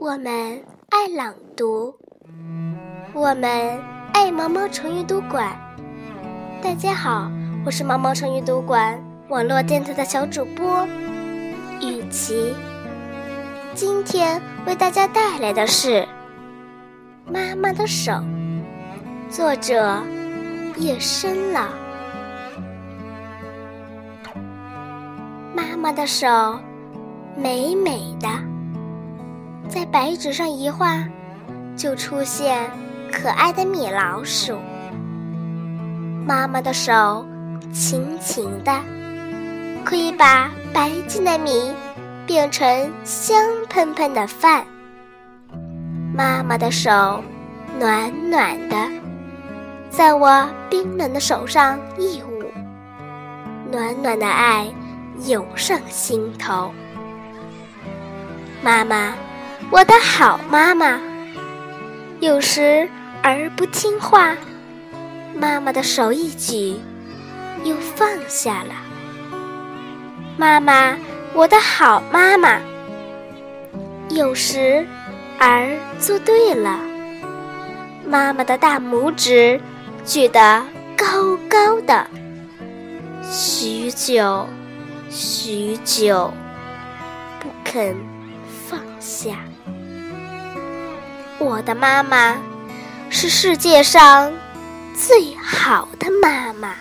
我们爱朗读，我们爱毛毛虫阅读馆。大家好，我是毛毛虫阅读馆网络电台的小主播雨琪。今天为大家带来的是《妈妈的手》，作者夜深了。妈妈的手美美的，在白纸上一画，就出现可爱的米老鼠。妈妈的手轻轻的，可以把白净的米变成香喷喷的饭。妈妈的手暖暖的，在我冰冷的手上一捂，暖暖的爱。涌上心头，妈妈，我的好妈妈。有时儿不听话，妈妈的手一举，又放下了。妈妈，我的好妈妈。有时儿做对了，妈妈的大拇指举得高高的，许久。许久不肯放下。我的妈妈是世界上最好的妈妈。